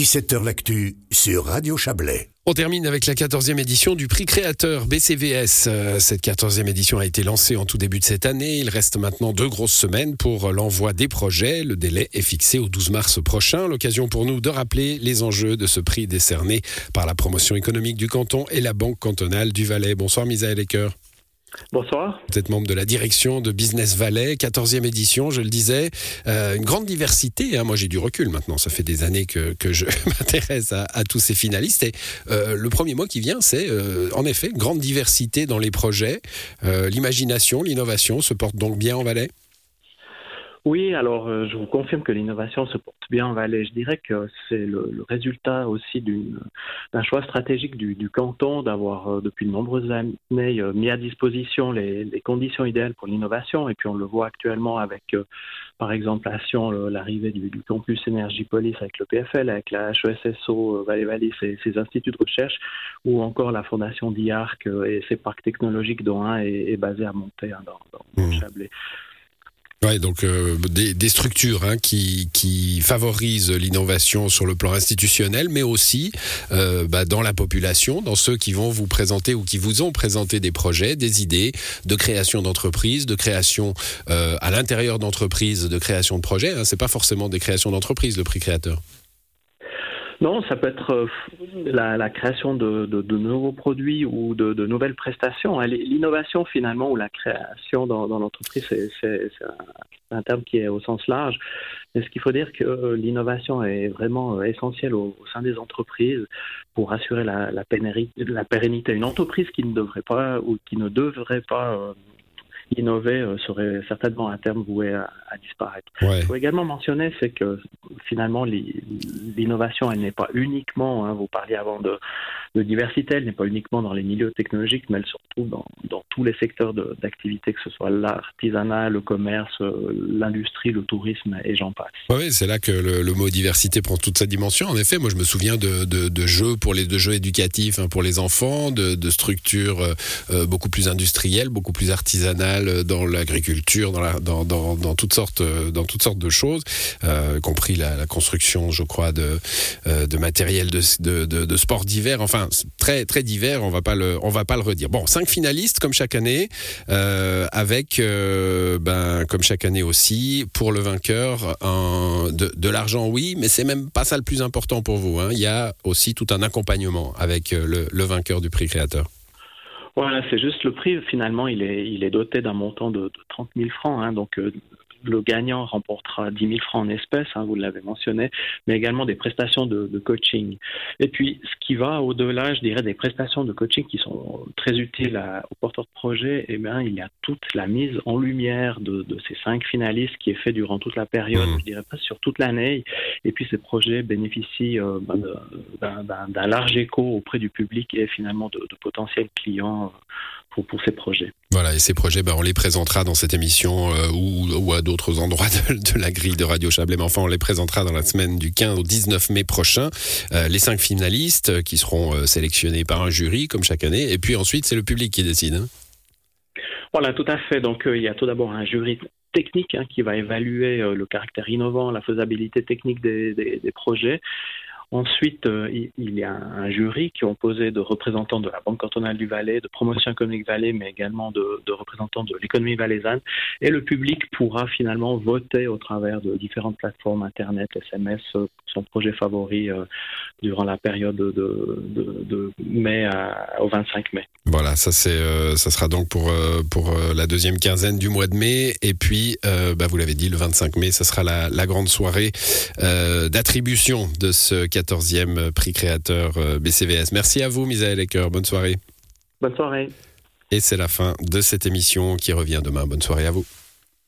17h L'actu sur Radio Chablais. On termine avec la 14e édition du prix créateur BCVS. Euh, Cette 14e édition a été lancée en tout début de cette année. Il reste maintenant deux grosses semaines pour l'envoi des projets. Le délai est fixé au 12 mars prochain. L'occasion pour nous de rappeler les enjeux de ce prix décerné par la promotion économique du canton et la Banque cantonale du Valais. Bonsoir Misaël Ecker. Bonsoir. Vous êtes membre de la direction de Business Valais, 14e édition, je le disais. Euh, une grande diversité. Hein. Moi, j'ai du recul maintenant. Ça fait des années que, je m'intéresse à, tous ces finalistes. Et euh, le premier mot qui vient, c'est euh, en effet grande diversité dans les projets. L'imagination, l'innovation se portent donc bien en Valais? Oui, alors euh, je vous confirme que l'innovation se porte bien en Valais. Je dirais que c'est le, le, résultat aussi d'un choix stratégique du, du canton d'avoir euh, depuis de nombreuses années euh, mis à disposition les, les conditions idéales pour l'innovation. Et puis on le voit actuellement avec, par exemple, à Sion, l'arrivée du, du, campus Énergie Police avec le PFL, avec la HESSO Valais-Valais et ses instituts de recherche, ou encore la fondation d'IARC et ses parcs technologiques dont un est, est basé à Montaigne hein, dans, dans mmh. Chablais. Ouais, donc euh, des, structures hein, qui, qui favorisent l'innovation sur le plan institutionnel, mais aussi euh, bah, dans la population, dans ceux qui vont vous présenter ou qui vous ont présenté des projets, des idées de création d'entreprises, de création euh, à l'intérieur d'entreprises, de création de projets. Hein, c'est pas forcément des créations d'entreprises, le prix créateur. Non, ça peut être euh, la, création de, de, nouveaux produits ou de, nouvelles prestations. L'innovation finalement ou la création dans, l'entreprise, c'est un, terme qui est au sens large. Mais ce qu'il faut dire que euh, l'innovation est vraiment euh, essentielle au, sein des entreprises pour assurer la, la, pérennité, la pérennité. Une entreprise qui ne devrait pas ou qui ne devrait pas innover euh, serait certainement à terme voué à, à disparaître. Ouais. Il faut également mentionner, c'est que finalement l'innovation, elle n'est pas uniquement, hein, vous parliez avant de, de diversité, elle n'est pas uniquement dans les milieux technologiques, mais elle se retrouve dans, dans tous les secteurs d'activité, que ce soit l'artisanat, le commerce, euh, l'industrie, le tourisme et j'en passe. Oui, c'est là que le, le, mot diversité prend toute sa dimension. En effet, moi je me souviens de, de, de jeux pour les de jeux éducatifs hein, pour les enfants, de, de structures euh, beaucoup plus industrielles, beaucoup plus artisanales dans l'agriculture, dans, toutes sortes, dans toutes sortes de choses, euh, compris la, construction, je crois, de, euh, matériel de, de, de, de sport d'hiver. Enfin, très très divers. On va va pas le redire. Bon, cinq finalistes comme chaque année, euh, avec euh, ben comme chaque année aussi pour le vainqueur de, l'argent, oui, mais c'est même pas ça le plus important pour vous. Hein. Il y a aussi tout un accompagnement avec le vainqueur du prix créateur. Voilà, c'est juste le prix. Finalement, il est, il est doté d'un montant de, de 30 000 francs. Hein, donc, euh, le gagnant remportera 10 000 francs en espèces, hein, vous l'avez mentionné, mais également des prestations de, de, coaching. Et puis, ce qui va au-delà, je dirais, des prestations de coaching qui sont très utiles à, aux porteurs de projet, eh bien, il y a toute la mise en lumière de, de ces cinq finalistes qui est fait durant toute la période, mmh. je dirais pas sur toute l'année. Et puis, ces projets bénéficient euh, d'un large écho auprès du public et finalement de, de potentiels clients pour, pour, ces projets. Voilà, et ces projets, ben, on les présentera dans cette émission euh, ou, ou, à d'autres endroits de, de, la grille de Radio Chablais. Mais enfin, on les présentera dans la semaine du 15 au 19 mai prochain. Euh, les cinq finalistes euh, qui seront sélectionnés par un jury, comme chaque année. Et puis ensuite, c'est le public qui décide. Hein. Voilà, tout à fait. Donc, euh, il y a tout d'abord un jury technique hein, qui va évaluer euh, le caractère innovant, la faisabilité technique des, des, des projets. Ensuite, euh, il y a un jury qui est composé de représentants de la Banque cantonale du Valais, de Promotion économique Valais, mais également de, de représentants de l'économie valaisanne. Et le public pourra finalement voter au travers de différentes plateformes Internet, SMS, son projet favori euh, durant la période de, de, de mai à, au 25 mai. Voilà, ça c'est, euh, ça sera donc pour euh, pour euh, la deuxième quinzaine du mois de mai, et puis euh, bah, vous l'avez dit, le 25 mai, ça sera la, la grande soirée d'attribution de ce 14e prix créateur BCVS. Merci à vous, Misaël Ecker. Bonne soirée. Bonne soirée. Et c'est la fin de cette émission qui revient demain. Bonne soirée à vous.